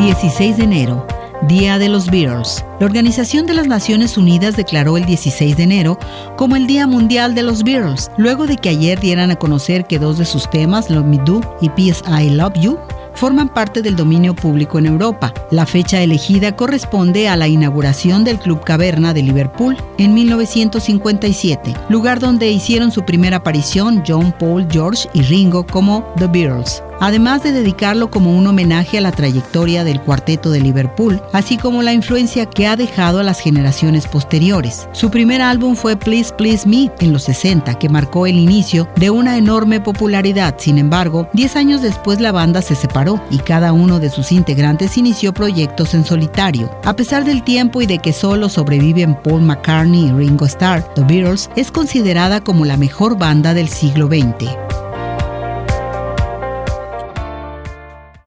16 de enero, Día de los Beatles. La Organización de las Naciones Unidas declaró el 16 de enero como el Día Mundial de los Beatles, luego de que ayer dieran a conocer que dos de sus temas, Love Me Do y Peace I Love You, forman parte del dominio público en Europa. La fecha elegida corresponde a la inauguración del Club Caverna de Liverpool en 1957, lugar donde hicieron su primera aparición John, Paul, George y Ringo como The Beatles además de dedicarlo como un homenaje a la trayectoria del cuarteto de Liverpool, así como la influencia que ha dejado a las generaciones posteriores. Su primer álbum fue Please Please Me en los 60, que marcó el inicio de una enorme popularidad. Sin embargo, 10 años después la banda se separó y cada uno de sus integrantes inició proyectos en solitario. A pesar del tiempo y de que solo sobreviven Paul McCartney y Ringo Starr, The Beatles es considerada como la mejor banda del siglo XX.